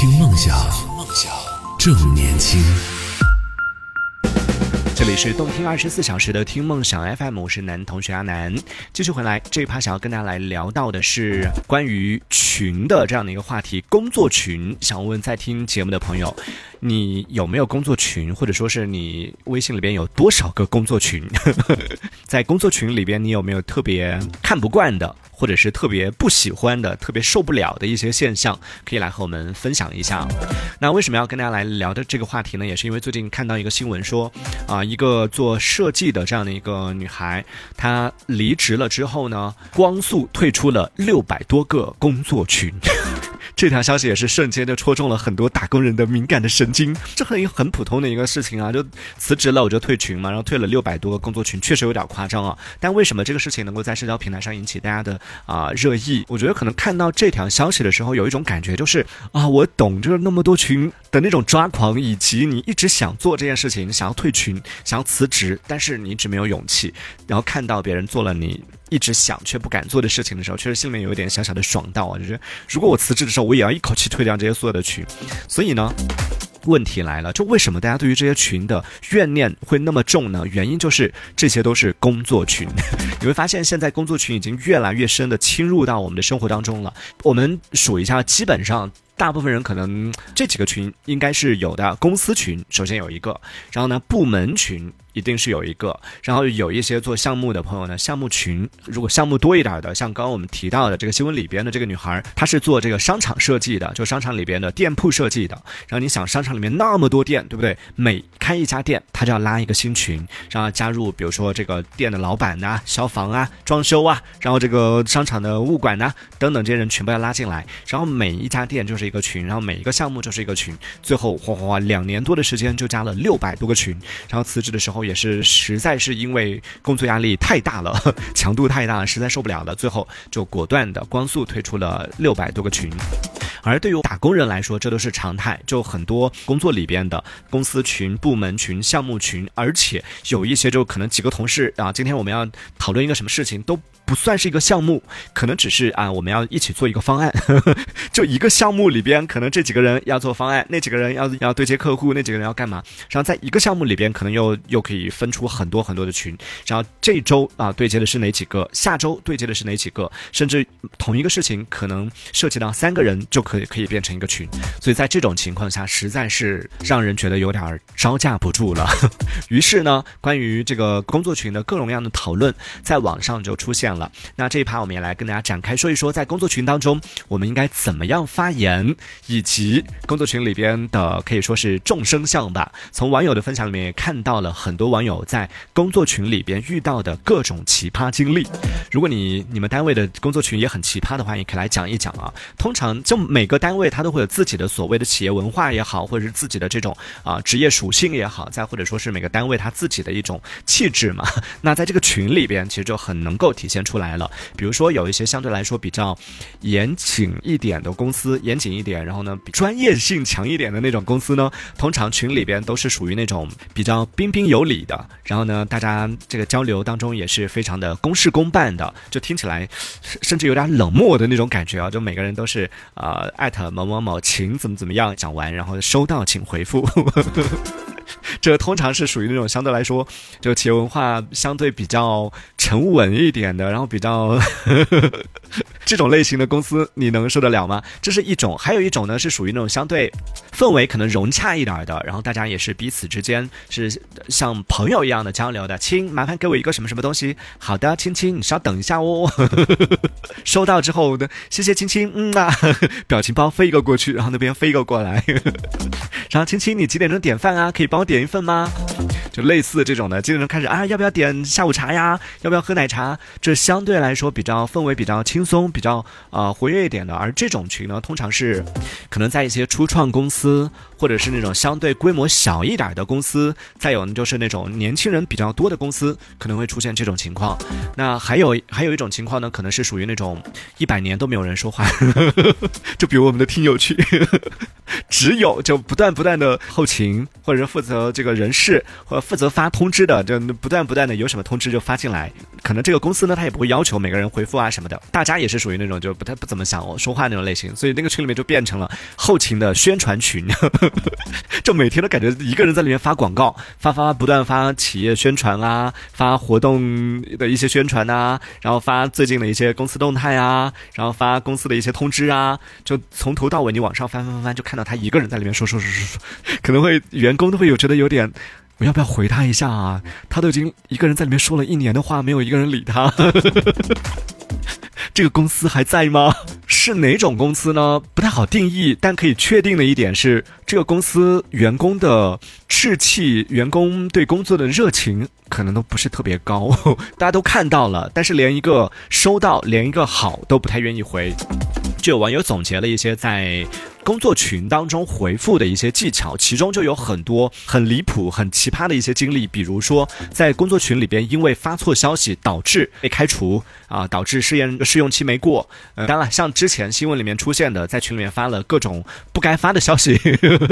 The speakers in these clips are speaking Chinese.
听梦想，梦想正年轻。这里是动听二十四小时的听梦想 FM，我是男同学阿南。继续回来，这一趴想要跟大家来聊到的是关于群的这样的一个话题，工作群。想问在听节目的朋友，你有没有工作群，或者说是你微信里边有多少个工作群？在工作群里边，你有没有特别看不惯的？或者是特别不喜欢的、特别受不了的一些现象，可以来和我们分享一下。那为什么要跟大家来聊的这个话题呢？也是因为最近看到一个新闻说，啊，一个做设计的这样的一个女孩，她离职了之后呢，光速退出了六百多个工作群。这条消息也是瞬间就戳中了很多打工人的敏感的神经。这很很普通的一个事情啊，就辞职了我就退群嘛，然后退了六百多个工作群，确实有点夸张啊。但为什么这个事情能够在社交平台上引起大家的啊热议？我觉得可能看到这条消息的时候，有一种感觉就是啊，我懂，就是那么多群的那种抓狂，以及你一直想做这件事情，想要退群，想要辞职，但是你一直没有勇气，然后看到别人做了你。一直想却不敢做的事情的时候，确实心里面有一点小小的爽到啊！就是如果我辞职的时候，我也要一口气退掉这些所有的群。所以呢，问题来了，就为什么大家对于这些群的怨念会那么重呢？原因就是这些都是工作群。你会发现，现在工作群已经越来越深的侵入到我们的生活当中了。我们数一下，基本上大部分人可能这几个群应该是有的。公司群首先有一个，然后呢，部门群。一定是有一个，然后有一些做项目的朋友呢，项目群如果项目多一点的，像刚刚我们提到的这个新闻里边的这个女孩，她是做这个商场设计的，就商场里边的店铺设计的。然后你想，商场里面那么多店，对不对？每开一家店，她就要拉一个新群，然后加入，比如说这个店的老板呐、消防啊、装修啊，然后这个商场的物管呐等等这些人全部要拉进来。然后每一家店就是一个群，然后每一个项目就是一个群，最后哗哗哗，两年多的时间就加了六百多个群。然后辞职的时候。也是实在是因为工作压力太大了，强度太大，实在受不了了，最后就果断的光速退出了六百多个群。而对于打工人来说，这都是常态，就很多工作里边的公司群、部门群、项目群，而且有一些就可能几个同事啊，今天我们要讨论一个什么事情都。不算是一个项目，可能只是啊，我们要一起做一个方案。就一个项目里里边，可能这几个人要做方案，那几个人要要对接客户，那几个人要干嘛？然后在一个项目里边，可能又又可以分出很多很多的群。然后这周啊，对接的是哪几个？下周对接的是哪几个？甚至同一个事情，可能涉及到三个人就可以可以变成一个群。所以在这种情况下，实在是让人觉得有点招架不住了。于是呢，关于这个工作群的各种各样的讨论，在网上就出现了。那这一趴我们也来跟大家展开说一说，在工作群当中，我们应该怎么样发言，以及工作群里边的可以说是众生相吧。从网友的分享里面也看到了很多网友在工作群里边遇到的各种奇葩经历。如果你你们单位的工作群也很奇葩的话，也可以来讲一讲啊。通常就每个单位它都会有自己的所谓的企业文化也好，或者是自己的这种啊职业属性也好，再或者说是每个单位它自己的一种气质嘛。那在这个群里边，其实就很能够体现。出来了，比如说有一些相对来说比较严谨一点的公司，严谨一点，然后呢专业性强一点的那种公司呢，通常群里边都是属于那种比较彬彬有礼的，然后呢大家这个交流当中也是非常的公事公办的，就听起来 甚至有点冷漠的那种感觉啊，就每个人都是呃艾特某某某请怎么怎么样讲完，然后收到请回复。这通常是属于那种相对来说，就企业文化相对比较沉稳一点的，然后比较这种类型的公司，你能受得了吗？这是一种，还有一种呢，是属于那种相对氛围可能融洽一点的，然后大家也是彼此之间是像朋友一样的交流的。亲，麻烦给我一个什么什么东西？好的，亲亲，你稍等一下哦。收到之后呢，谢谢亲亲，嗯啊，表情包飞一个过去，然后那边飞一个过来。然后亲亲，你几点钟点饭啊？可以帮我点一份吗？就类似这种的，几点钟开始啊？要不要点下午茶呀？要不要喝奶茶？这相对来说比较氛围比较轻松，比较啊活跃一点的。而这种群呢，通常是可能在一些初创公司，或者是那种相对规模小一点的公司，再有呢就是那种年轻人比较多的公司，可能会出现这种情况。那还有还有一种情况呢，可能是属于那种一百年都没有人说话，就比如我们的听友群。只有就不断不断的后勤，或者是负责这个人事，或者负责发通知的，就不断不断的有什么通知就发进来。可能这个公司呢，他也不会要求每个人回复啊什么的，大家也是属于那种就不太不怎么想说话那种类型，所以那个群里面就变成了后勤的宣传群，就每天都感觉一个人在里面发广告，发发发不断发企业宣传啊，发活动的一些宣传啊，然后发最近的一些公司动态啊，然后发公司的一些通知啊，就从头到尾你往上翻翻翻翻，就看到他一个人在里面说说说说说，可能会员工都会有觉得有点。我要不要回他一下啊？他都已经一个人在里面说了一年的话，没有一个人理他。这个公司还在吗？是哪种公司呢？不太好定义，但可以确定的一点是，这个公司员工的士气、员工对工作的热情可能都不是特别高。大家都看到了，但是连一个收到、连一个好都不太愿意回。就有网友总结了一些在。工作群当中回复的一些技巧，其中就有很多很离谱、很奇葩的一些经历。比如说，在工作群里边，因为发错消息导致被开除啊，导致试验试用期没过。呃，当然，像之前新闻里面出现的，在群里面发了各种不该发的消息，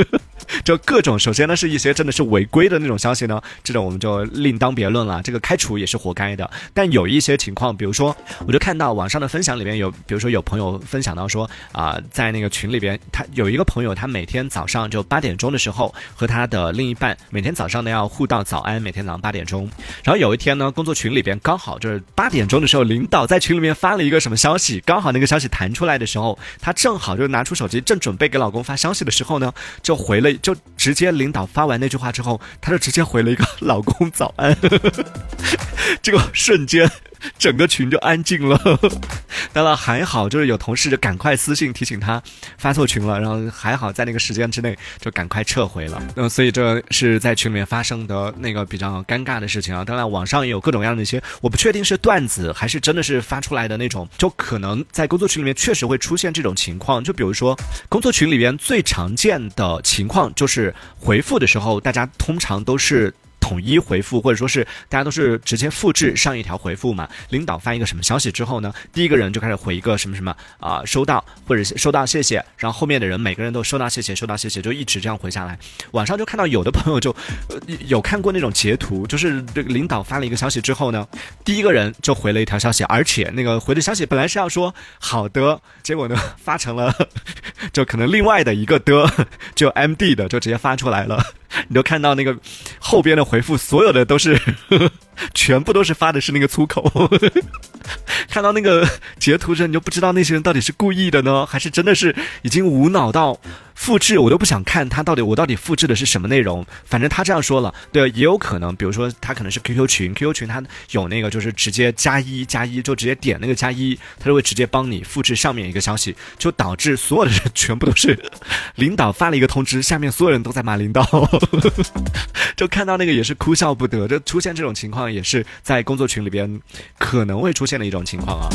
就各种。首先呢，是一些真的是违规的那种消息呢，这种我们就另当别论了。这个开除也是活该的。但有一些情况，比如说，我就看到网上的分享里面有，比如说有朋友分享到说啊，在那个群里边他。有一个朋友，他每天早上就八点钟的时候和他的另一半每天早上呢要互道早安，每天早上八点钟。然后有一天呢，工作群里边刚好就是八点钟的时候，领导在群里面发了一个什么消息，刚好那个消息弹出来的时候，他正好就拿出手机，正准备给老公发消息的时候呢，就回了，就直接领导发完那句话之后，他就直接回了一个 老公早安，这个瞬间。整个群就安静了，当然还好，就是有同事就赶快私信提醒他发错群了，然后还好在那个时间之内就赶快撤回了。嗯，所以这是在群里面发生的那个比较尴尬的事情啊。当然网上也有各种各样的一些，我不确定是段子还是真的是发出来的那种，就可能在工作群里面确实会出现这种情况。就比如说工作群里边最常见的情况就是回复的时候，大家通常都是。统一回复，或者说是大家都是直接复制上一条回复嘛？领导发一个什么消息之后呢，第一个人就开始回一个什么什么啊，收到或者收到谢谢，然后后面的人每个人都收到谢谢，收到谢谢，就一直这样回下来。网上就看到有的朋友就有看过那种截图，就是这个领导发了一个消息之后呢，第一个人就回了一条消息，而且那个回的消息本来是要说好的，结果呢发成了 就可能另外的一个的，就 M D 的就直接发出来了。你都看到那个后边的回复，所有的都是，全部都是发的是那个粗口。看到那个截图时，你就不知道那些人到底是故意的呢，还是真的是已经无脑到。复制我都不想看他到底我到底复制的是什么内容，反正他这样说了，对，也有可能，比如说他可能是 QQ 群，QQ 群他有那个就是直接加一加一，就直接点那个加一，他就会直接帮你复制上面一个消息，就导致所有的人全部都是领导发了一个通知，下面所有人都在骂领导，就看到那个也是哭笑不得，就出现这种情况也是在工作群里边可能会出现的一种情况啊。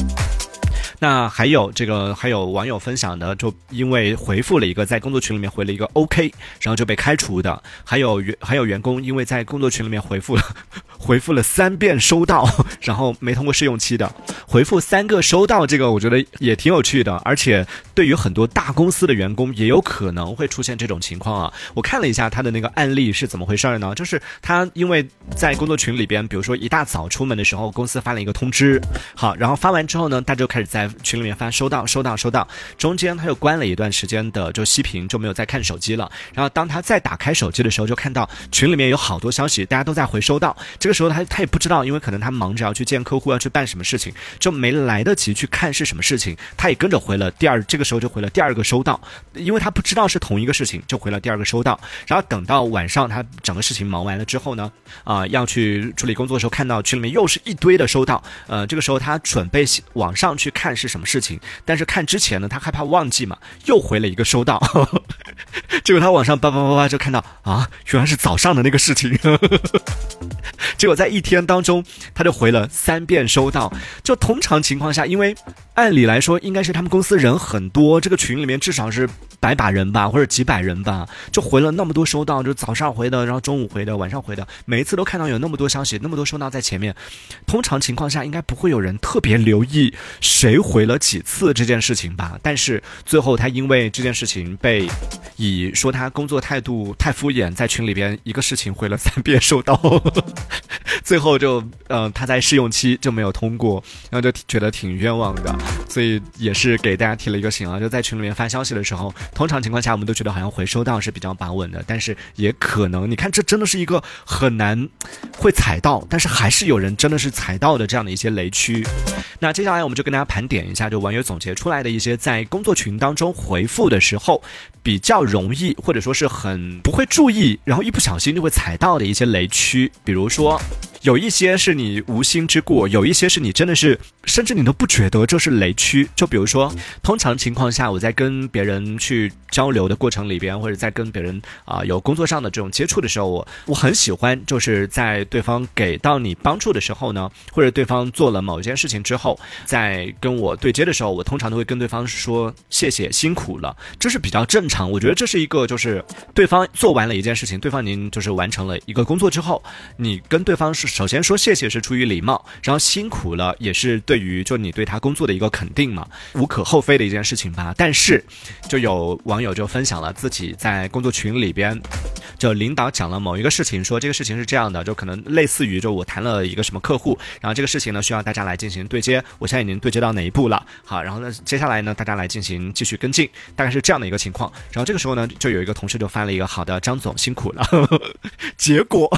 那还有这个，还有网友分享的，就因为回复了一个在工作群里面回了一个 OK，然后就被开除的。还有员还有员工因为在工作群里面回复了 回复了三遍收到，然后没通过试用期的。回复三个收到，这个我觉得也挺有趣的，而且对于很多大公司的员工也有可能会出现这种情况啊。我看了一下他的那个案例是怎么回事呢？就是他因为在工作群里边，比如说一大早出门的时候，公司发了一个通知，好，然后发完之后呢，大家就开始在群里面发收到收到收到，中间他又关了一段时间的就息屏，就没有再看手机了。然后当他再打开手机的时候，就看到群里面有好多消息，大家都在回收到。这个时候他他也不知道，因为可能他忙着要去见客户，要去办什么事情，就没来得及去看是什么事情。他也跟着回了第二，这个时候就回了第二个收到，因为他不知道是同一个事情，就回了第二个收到。然后等到晚上他整个事情忙完了之后呢，啊要去处理工作的时候，看到群里面又是一堆的收到。呃，这个时候他准备往上去看是什么事情，但是看之前呢，他害怕忘记嘛，又回了一个收到，结果他晚上叭叭叭叭就看到啊，原来是早上的那个事情，结果在一天当中他就回了三遍收到，就通常情况下，因为按理来说应该是他们公司人很多，这个群里面至少是百把人吧，或者几百人吧，就回了那么多收到，就早上回的，然后中午回的，晚上回的，每一次都看到有那么多消息，那么多收到在前面，通常情况下应该不会有人特别留意谁回了几次这件事情吧，但是最后他因为这件事情被以说他工作态度太敷衍，在群里边一个事情回了三遍收到，最后就呃他在试用期就没有通过，然后就觉得挺冤枉的，所以也是给大家提了一个醒啊，就在群里面发消息的时候，通常情况下我们都觉得好像回收到是比较把稳的，但是也可能你看这真的是一个很难会踩到，但是还是有人真的是踩到的这样的一些雷区。那接下来我们就跟大家盘点一下，就网友总结出来的一些在工作群当中回复的时候比较容易或者说是很不会注意，然后一不小心就会踩到的一些雷区，比如说。有一些是你无心之过，有一些是你真的是，甚至你都不觉得这是雷区。就比如说，通常情况下，我在跟别人去交流的过程里边，或者在跟别人啊有工作上的这种接触的时候，我我很喜欢，就是在对方给到你帮助的时候呢，或者对方做了某一件事情之后，在跟我对接的时候，我通常都会跟对方说谢谢辛苦了，这是比较正常。我觉得这是一个就是对方做完了一件事情，对方您就是完成了一个工作之后，你跟对方是。首先说谢谢是出于礼貌，然后辛苦了也是对于就你对他工作的一个肯定嘛，无可厚非的一件事情吧。但是，就有网友就分享了自己在工作群里边，就领导讲了某一个事情，说这个事情是这样的，就可能类似于就我谈了一个什么客户，然后这个事情呢需要大家来进行对接，我现在已经对接到哪一步了？好，然后呢接下来呢大家来进行继续跟进，大概是这样的一个情况。然后这个时候呢就有一个同事就发了一个好的，张总辛苦了，结果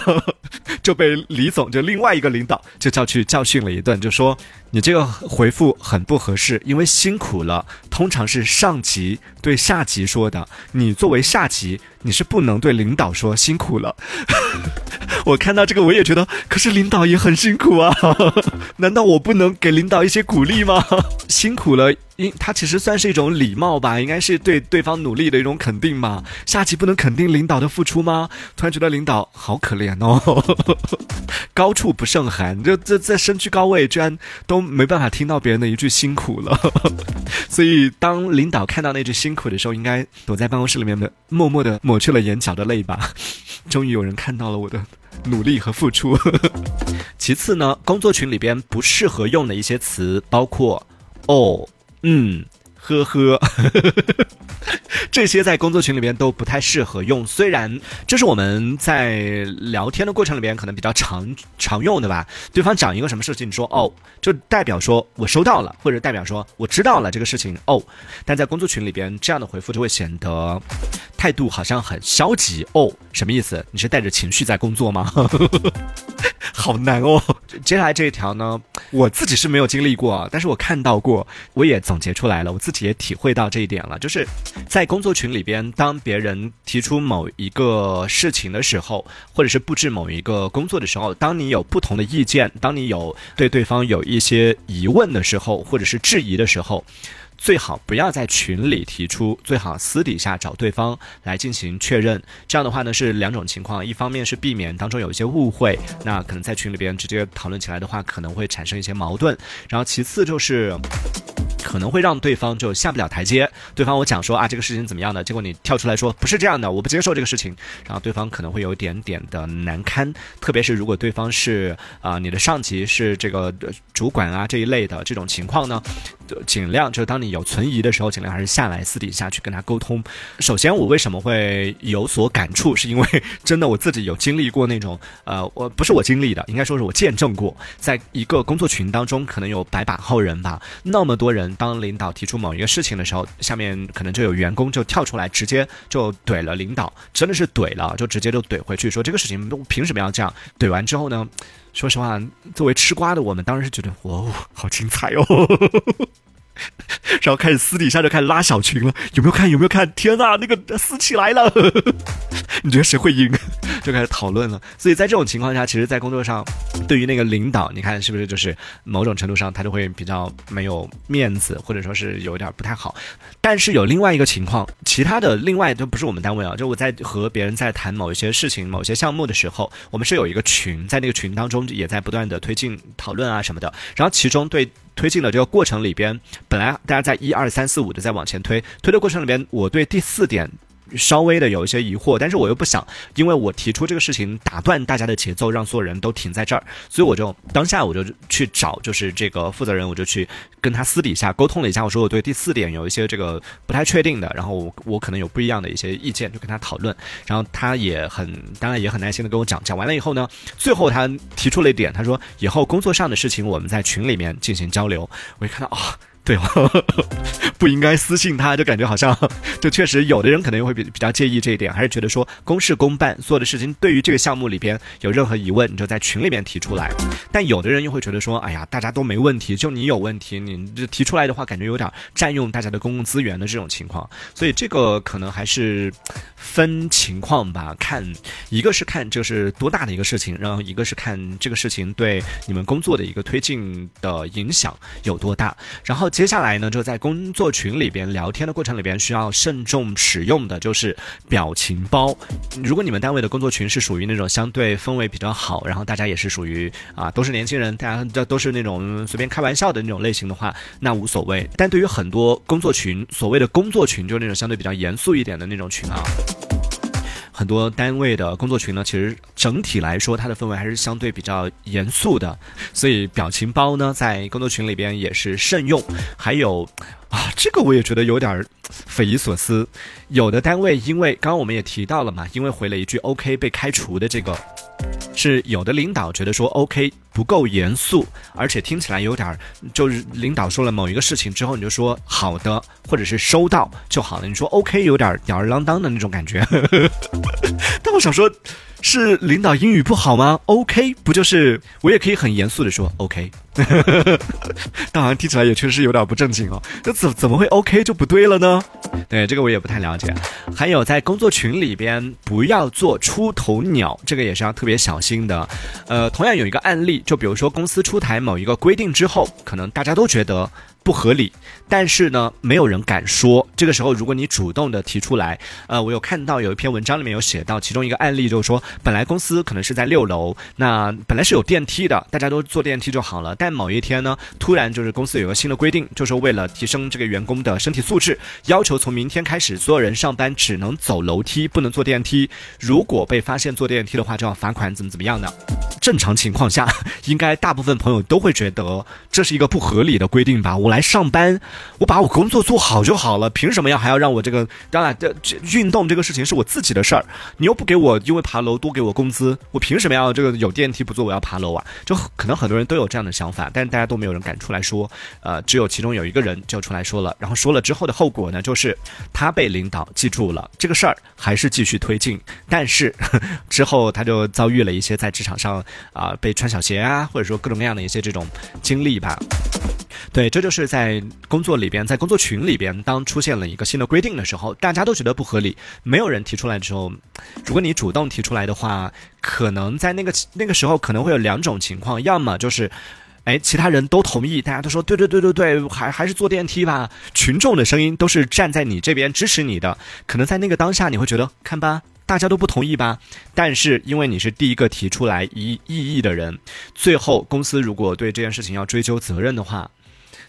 就被李总。就另外一个领导就叫去教训了一顿，就说你这个回复很不合适，因为辛苦了，通常是上级对下级说的，你作为下级，你是不能对领导说辛苦了。我看到这个我也觉得，可是领导也很辛苦啊，难道我不能给领导一些鼓励吗？辛苦了。因他其实算是一种礼貌吧，应该是对对方努力的一种肯定嘛。下级不能肯定领导的付出吗？突然觉得领导好可怜哦，高处不胜寒，就这在身居高位，居然都没办法听到别人的一句辛苦了。所以当领导看到那句辛苦的时候，应该躲在办公室里面的，默默的抹去了眼角的泪吧。终于有人看到了我的努力和付出。其次呢，工作群里边不适合用的一些词包括哦。嗯，呵呵，这些在工作群里边都不太适合用。虽然这是我们在聊天的过程里边可能比较常常用的吧。对方讲一个什么事情，你说哦，就代表说我收到了，或者代表说我知道了这个事情哦。但在工作群里边，这样的回复就会显得态度好像很消极哦。什么意思？你是带着情绪在工作吗？好难哦！接下来这一条呢，我自己是没有经历过，但是我看到过，我也总结出来了，我自也体会到这一点了。就是在工作群里边，当别人提出某一个事情的时候，或者是布置某一个工作的时候，当你有不同的意见，当你有对对方有一些疑问的时候，或者是质疑的时候。最好不要在群里提出，最好私底下找对方来进行确认。这样的话呢，是两种情况：一方面是避免当中有一些误会，那可能在群里边直接讨论起来的话，可能会产生一些矛盾；然后其次就是。可能会让对方就下不了台阶。对方我讲说啊，这个事情怎么样的，结果你跳出来说不是这样的，我不接受这个事情，然后对方可能会有一点点的难堪。特别是如果对方是啊你的上级是这个主管啊这一类的这种情况呢，就尽量就当你有存疑的时候，尽量还是下来私底下去跟他沟通。首先我为什么会有所感触，是因为真的我自己有经历过那种呃，我不是我经历的，应该说是我见证过，在一个工作群当中，可能有百把号人吧，那么多人。当领导提出某一个事情的时候，下面可能就有员工就跳出来，直接就怼了领导，真的是怼了，就直接就怼回去，说这个事情都凭什么要这样？怼完之后呢，说实话，作为吃瓜的我们，当然是觉得哇哦，好精彩哦。然后开始私底下就开始拉小群了，有没有看？有没有看？天呐，那个撕起来了！你觉得谁会赢？就开始讨论了。所以在这种情况下，其实，在工作上，对于那个领导，你看是不是就是某种程度上他就会比较没有面子，或者说是有点不太好。但是有另外一个情况，其他的另外都不是我们单位啊，就我在和别人在谈某一些事情、某些项目的时候，我们是有一个群，在那个群当中也在不断的推进讨论啊什么的。然后其中对。推进的这个过程里边，本来大家在一二三四五的在往前推，推的过程里边，我对第四点稍微的有一些疑惑，但是我又不想，因为我提出这个事情打断大家的节奏，让所有人都停在这儿，所以我就当下我就去找，就是这个负责人，我就去跟他私底下沟通了一下，我说我对第四点有一些这个不太确定的，然后我我可能有不一样的一些意见，就跟他讨论，然后他也很当然也很耐心的跟我讲，讲完了以后呢，最后他提出了一点，他说以后工作上的事情我们在群里面进行交流，我一看到啊。对哦，不应该私信他，就感觉好像，就确实有的人可能会比比较介意这一点，还是觉得说公事公办，所有的事情对于这个项目里边有任何疑问，你就在群里面提出来。但有的人又会觉得说，哎呀，大家都没问题，就你有问题，你这提出来的话，感觉有点占用大家的公共资源的这种情况。所以这个可能还是分情况吧，看一个是看这是多大的一个事情，然后一个是看这个事情对你们工作的一个推进的影响有多大，然后。接下来呢，就在工作群里边聊天的过程里边，需要慎重使用的就是表情包。如果你们单位的工作群是属于那种相对氛围比较好，然后大家也是属于啊都是年轻人，大家这都是那种随便开玩笑的那种类型的话，那无所谓。但对于很多工作群，所谓的工作群，就是那种相对比较严肃一点的那种群啊。很多单位的工作群呢，其实整体来说，它的氛围还是相对比较严肃的，所以表情包呢，在工作群里边也是慎用。还有啊，这个我也觉得有点匪夷所思，有的单位因为刚刚我们也提到了嘛，因为回了一句 “OK” 被开除的这个。是有的领导觉得说 OK 不够严肃，而且听起来有点就是领导说了某一个事情之后，你就说好的或者是收到就好了。你说 OK 有点吊儿郎当的那种感觉。但我想说，是领导英语不好吗？OK 不就是我也可以很严肃的说 OK。当然听起来也确实有点不正经哦。那怎怎么会 OK 就不对了呢？对这个我也不太了解。还有在工作群里边不要做出头鸟，这个也是要特别小心的。呃，同样有一个案例，就比如说公司出台某一个规定之后，可能大家都觉得。不合理，但是呢，没有人敢说。这个时候，如果你主动的提出来，呃，我有看到有一篇文章里面有写到，其中一个案例就是说，本来公司可能是在六楼，那本来是有电梯的，大家都坐电梯就好了。但某一天呢，突然就是公司有个新的规定，就是为了提升这个员工的身体素质，要求从明天开始，所有人上班只能走楼梯，不能坐电梯。如果被发现坐电梯的话，就要罚款，怎么怎么样的。正常情况下，应该大部分朋友都会觉得这是一个不合理的规定吧？我来上班，我把我工作做好就好了，凭什么要还要让我这个？当然，这这运动这个事情是我自己的事儿，你又不给我因为爬楼多给我工资，我凭什么要这个有电梯不坐我要爬楼啊？就可能很多人都有这样的想法，但是大家都没有人敢出来说。呃，只有其中有一个人就出来说了，然后说了之后的后果呢，就是他被领导记住了，这个事儿还是继续推进，但是之后他就遭遇了一些在职场上。啊，被穿小鞋啊，或者说各种各样的一些这种经历吧。对，这就是在工作里边，在工作群里边，当出现了一个新的规定的时候，大家都觉得不合理，没有人提出来的时候，如果你主动提出来的话，可能在那个那个时候可能会有两种情况，要么就是，哎，其他人都同意，大家都说对对对对对，还还是坐电梯吧，群众的声音都是站在你这边支持你的，可能在那个当下你会觉得，看吧。大家都不同意吧？但是因为你是第一个提出来异异议的人，最后公司如果对这件事情要追究责任的话。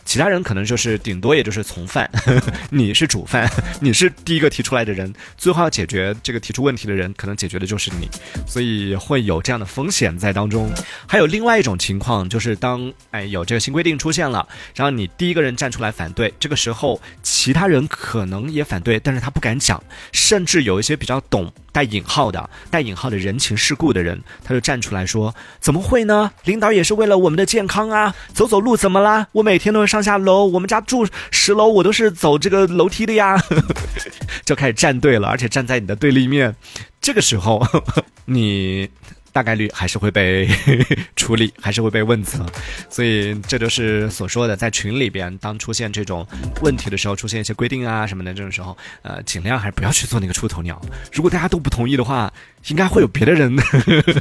其他人可能就是顶多也就是从犯，你是主犯，你是第一个提出来的人，最后要解决这个提出问题的人，可能解决的就是你，所以会有这样的风险在当中。还有另外一种情况，就是当哎有这个新规定出现了，然后你第一个人站出来反对，这个时候其他人可能也反对，但是他不敢讲，甚至有一些比较懂。带引号的带引号的人情世故的人，他就站出来说：“怎么会呢？领导也是为了我们的健康啊！走走路怎么啦？我每天都是上下楼，我们家住十楼，我都是走这个楼梯的呀。”就开始站队了，而且站在你的对立面。这个时候，你。大概率还是会被 处理，还是会被问责，所以这就是所说的，在群里边，当出现这种问题的时候，出现一些规定啊什么的这种时候，呃，尽量还是不要去做那个出头鸟。如果大家都不同意的话，应该会有别的人，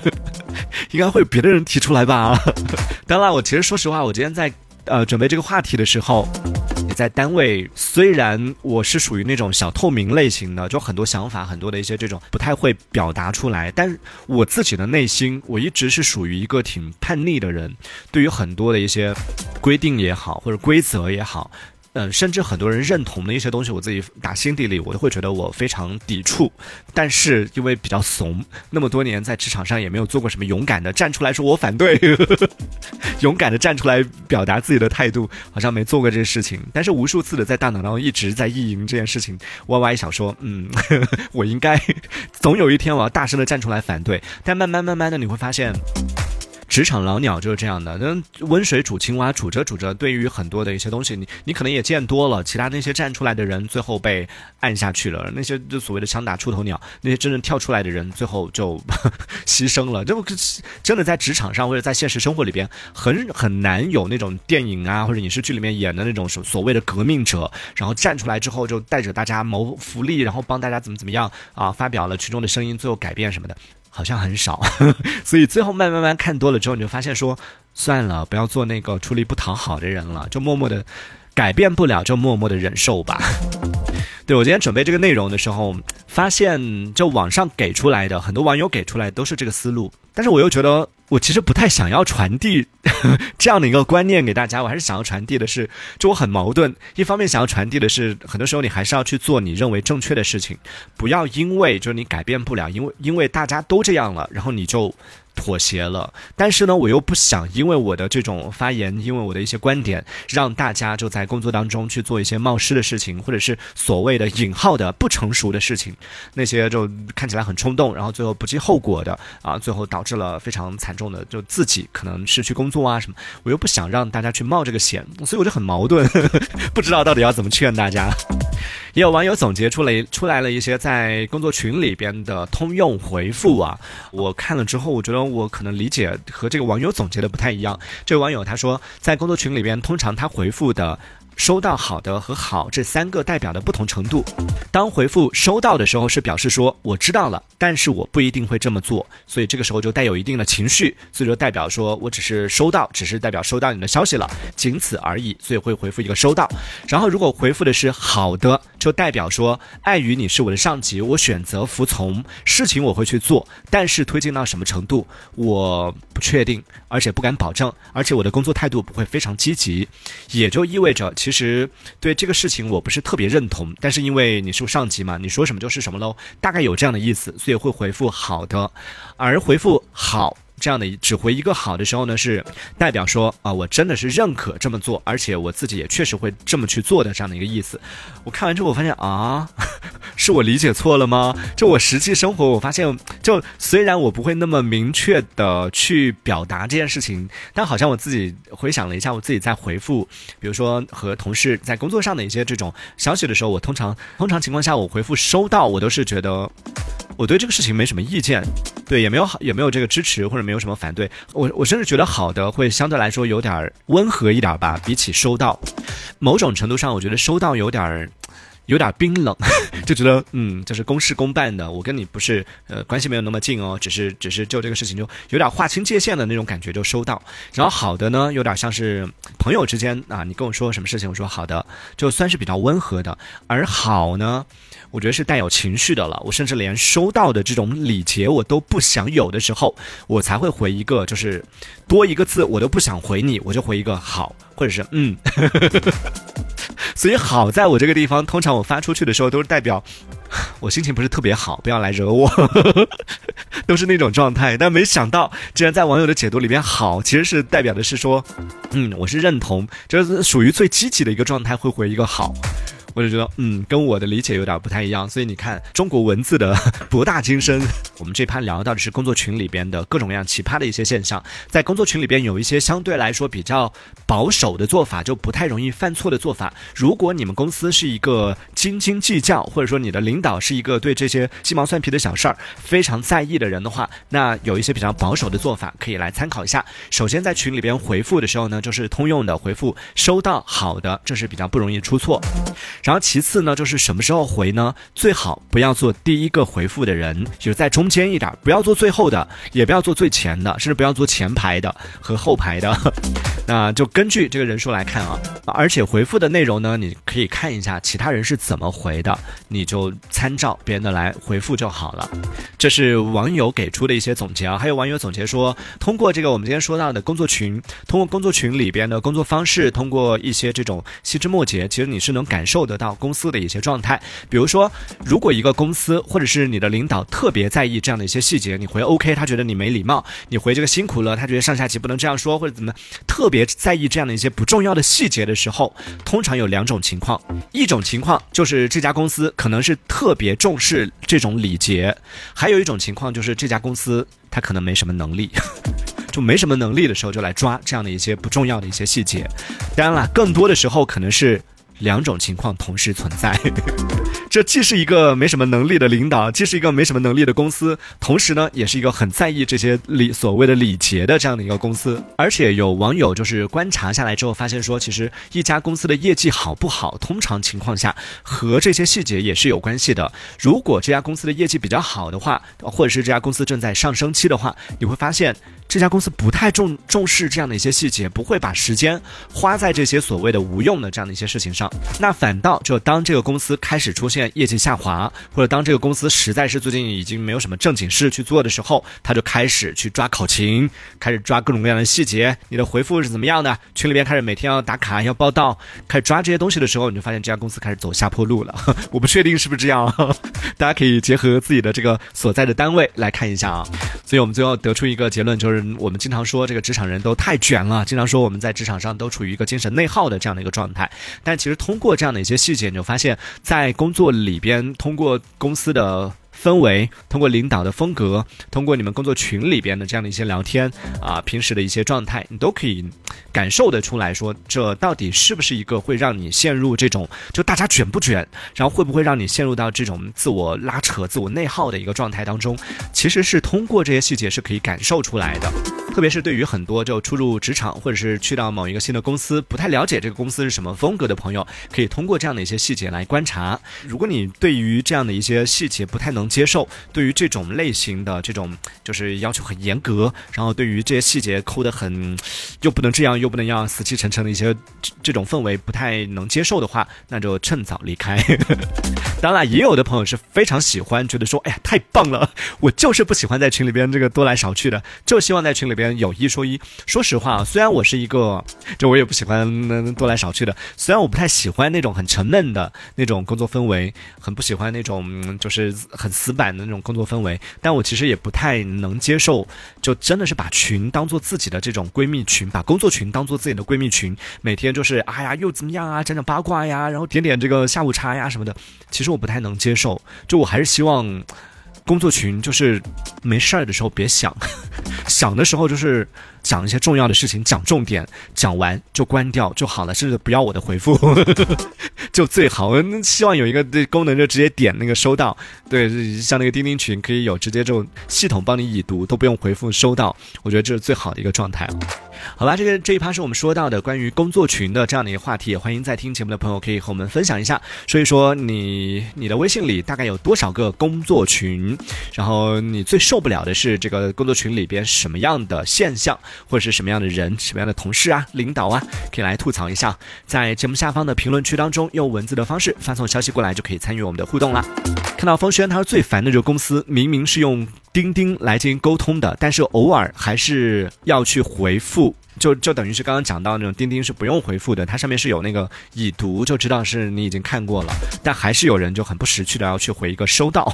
应该会有别的人提出来吧。当然，我其实说实话，我今天在呃准备这个话题的时候。在单位，虽然我是属于那种小透明类型的，就很多想法，很多的一些这种不太会表达出来，但我自己的内心，我一直是属于一个挺叛逆的人。对于很多的一些规定也好，或者规则也好，嗯，甚至很多人认同的一些东西，我自己打心底里我都会觉得我非常抵触。但是因为比较怂，那么多年在职场上也没有做过什么勇敢的站出来说我反对，勇敢的站出来表达自己的态度，好像没做过这些事情。但是无数次的在大脑当中一直在意淫这件事情，歪歪想说，嗯，我应该 总有一天我要大声的站出来反对。但慢慢慢慢的你会发现。职场老鸟就是这样的，那温水煮青蛙，煮着煮着，对于很多的一些东西，你你可能也见多了，其他那些站出来的人，最后被按下去了；那些就所谓的枪打出头鸟，那些真正跳出来的人，最后就牺牲了。这不真的在职场上或者在现实生活里边，很很难有那种电影啊或者影视剧里面演的那种所所谓的革命者，然后站出来之后就带着大家谋福利，然后帮大家怎么怎么样啊，发表了群众的声音，最后改变什么的。好像很少，所以最后慢慢慢看多了之后，你就发现说，算了，不要做那个出力不讨好的人了，就默默的，改变不了就默默的忍受吧。对我今天准备这个内容的时候，发现就网上给出来的很多网友给出来都是这个思路，但是我又觉得。我其实不太想要传递 这样的一个观念给大家，我还是想要传递的是，就我很矛盾。一方面想要传递的是，很多时候你还是要去做你认为正确的事情，不要因为就是你改变不了，因为因为大家都这样了，然后你就。妥协了，但是呢，我又不想因为我的这种发言，因为我的一些观点，让大家就在工作当中去做一些冒失的事情，或者是所谓的引号的不成熟的事情，那些就看起来很冲动，然后最后不计后果的啊，最后导致了非常惨重的，就自己可能失去工作啊什么，我又不想让大家去冒这个险，所以我就很矛盾，不知道到底要怎么劝大家。也有网友总结出了出来了一些在工作群里边的通用回复啊，我看了之后，我觉得我可能理解和这个网友总结的不太一样。这位网友他说，在工作群里边，通常他回复的。收到好的和好这三个代表的不同程度。当回复收到的时候，是表示说我知道了，但是我不一定会这么做，所以这个时候就带有一定的情绪，所以说代表说我只是收到，只是代表收到你的消息了，仅此而已，所以会回复一个收到。然后如果回复的是好的，就代表说碍于你是我的上级，我选择服从，事情我会去做，但是推进到什么程度我不确定，而且不敢保证，而且我的工作态度不会非常积极，也就意味着。其实对这个事情我不是特别认同，但是因为你是上级嘛，你说什么就是什么喽，大概有这样的意思，所以会回复好的，而回复好。这样的只回一个好的时候呢，是代表说啊，我真的是认可这么做，而且我自己也确实会这么去做的这样的一个意思。我看完之后，我发现啊，是我理解错了吗？就我实际生活，我发现，就虽然我不会那么明确的去表达这件事情，但好像我自己回想了一下，我自己在回复，比如说和同事在工作上的一些这种消息的时候，我通常通常情况下，我回复收到，我都是觉得。我对这个事情没什么意见，对，也没有好，也没有这个支持或者没有什么反对。我我甚至觉得好的会相对来说有点温和一点吧，比起收到，某种程度上我觉得收到有点儿有点冰冷，就觉得嗯，就是公事公办的，我跟你不是呃关系没有那么近哦，只是只是就这个事情就有点划清界限的那种感觉就收到。然后好的呢，有点像是朋友之间啊，你跟我说什么事情，我说好的，就算是比较温和的。而好呢。我觉得是带有情绪的了，我甚至连收到的这种礼节我都不想有的时候，我才会回一个，就是多一个字我都不想回你，我就回一个好，或者是嗯。所以好在我这个地方，通常我发出去的时候都是代表 我心情不是特别好，不要来惹我，都是那种状态。但没想到，竟然在网友的解读里面，好其实是代表的是说，嗯，我是认同，就是属于最积极的一个状态，会回一个好。我就觉得，嗯，跟我的理解有点不太一样，所以你看，中国文字的 博大精深。我们这盘聊到的是工作群里边的各种各样奇葩的一些现象，在工作群里边有一些相对来说比较保守的做法，就不太容易犯错的做法。如果你们公司是一个斤斤计较，或者说你的领导是一个对这些鸡毛蒜皮的小事儿非常在意的人的话，那有一些比较保守的做法可以来参考一下。首先在群里边回复的时候呢，就是通用的回复收到好的，这是比较不容易出错。然后其次呢，就是什么时候回呢？最好不要做第一个回复的人，就是在中间一点，不要做最后的，也不要做最前的，甚至不要做前排的和后排的。那就根据这个人数来看啊，而且回复的内容呢，你可以看一下其他人是怎么回的，你就参照别人的来回复就好了。这是网友给出的一些总结啊，还有网友总结说，通过这个我们今天说到的工作群，通过工作群里边的工作方式，通过一些这种细枝末节，其实你是能感受的得到公司的一些状态。比如说，如果一个公司或者是你的领导特别在意这样的一些细节，你回 OK，他觉得你没礼貌；你回这个辛苦了，他觉得上下级不能这样说，或者怎么特别在意这样的一些不重要的细节的时候，通常有两种情况，一种情况就是这家公司可能是特别重视这种礼节，还有一种情况就是这家公司他可能没什么能力。就没什么能力的时候，就来抓这样的一些不重要的一些细节。当然了，更多的时候可能是两种情况同时存在。这既是一个没什么能力的领导，既是一个没什么能力的公司，同时呢，也是一个很在意这些礼所谓的礼节的这样的一个公司。而且有网友就是观察下来之后发现说，其实一家公司的业绩好不好，通常情况下和这些细节也是有关系的。如果这家公司的业绩比较好的话，或者是这家公司正在上升期的话，你会发现。这家公司不太重重视这样的一些细节，不会把时间花在这些所谓的无用的这样的一些事情上。那反倒就当这个公司开始出现业绩下滑，或者当这个公司实在是最近已经没有什么正经事去做的时候，他就开始去抓考勤，开始抓各种各样的细节。你的回复是怎么样的？群里边开始每天要打卡要报道，开始抓这些东西的时候，你就发现这家公司开始走下坡路了。我不确定是不是这样，大家可以结合自己的这个所在的单位来看一下啊。所以我们最后得出一个结论，就是我们经常说这个职场人都太卷了，经常说我们在职场上都处于一个精神内耗的这样的一个状态。但其实通过这样的一些细节，你就发现，在工作里边，通过公司的。氛围，通过领导的风格，通过你们工作群里边的这样的一些聊天啊，平时的一些状态，你都可以感受得出来说，这到底是不是一个会让你陷入这种就大家卷不卷，然后会不会让你陷入到这种自我拉扯、自我内耗的一个状态当中？其实是通过这些细节是可以感受出来的。特别是对于很多就初入职场或者是去到某一个新的公司，不太了解这个公司是什么风格的朋友，可以通过这样的一些细节来观察。如果你对于这样的一些细节不太能能接受，对于这种类型的这种就是要求很严格，然后对于这些细节抠得很，又不能这样又不能要死气沉沉的一些这种氛围不太能接受的话，那就趁早离开。当然，也有的朋友是非常喜欢，觉得说，哎呀，太棒了，我就是不喜欢在群里边这个多来少去的，就希望在群里边。有一说一，说实话，虽然我是一个，就我也不喜欢多来少去的。虽然我不太喜欢那种很沉闷的那种工作氛围，很不喜欢那种就是很死板的那种工作氛围，但我其实也不太能接受，就真的是把群当做自己的这种闺蜜群，把工作群当做自己的闺蜜群，每天就是哎呀又怎么样啊，讲讲八卦呀，然后点点这个下午茶呀什么的。其实我不太能接受，就我还是希望。工作群就是没事儿的时候别想，想的时候就是讲一些重要的事情，讲重点，讲完就关掉就好了，甚至不要我的回复 就最好。我希望有一个功能就直接点那个收到，对，像那个钉钉群可以有直接就系统帮你已读，都不用回复收到，我觉得这是最好的一个状态。好吧，这个这一趴是我们说到的关于工作群的这样的一个话题，也欢迎在听节目的朋友可以和我们分享一下。所以说，你你的微信里大概有多少个工作群？然后你最受不了的是这个工作群里边是什么样的现象，或者是什么样的人、什么样的同事啊、领导啊，可以来吐槽一下。在节目下方的评论区当中，用文字的方式发送消息过来，就可以参与我们的互动了。看到风轩，他说最烦的就是公司，明明是用。钉钉来进行沟通的，但是偶尔还是要去回复，就就等于是刚刚讲到那种钉钉是不用回复的，它上面是有那个已读，就知道是你已经看过了，但还是有人就很不识趣的要去回一个收到。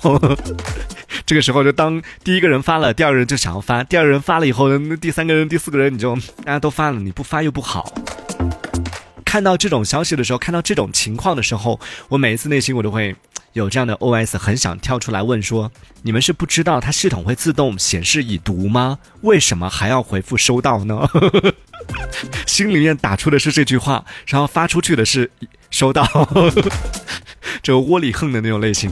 这个时候就当第一个人发了，第二个人就想要发，第二个人发了以后，那第三个人、第四个人你就大家都发了，你不发又不好。看到这种消息的时候，看到这种情况的时候，我每一次内心我都会。有这样的 OS 很想跳出来问说：“你们是不知道它系统会自动显示已读吗？为什么还要回复收到呢？” 心里面打出的是这句话，然后发出去的是收到，这窝里横的那种类型。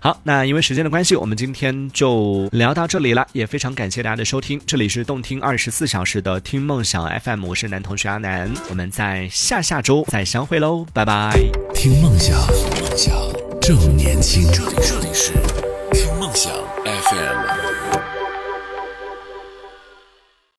好，那因为时间的关系，我们今天就聊到这里了，也非常感谢大家的收听。这里是动听二十四小时的听梦想 FM，我是男同学阿南，我们在下下周再相会喽，拜拜。听梦想，梦想。正年轻，这里这里是听梦想 FM。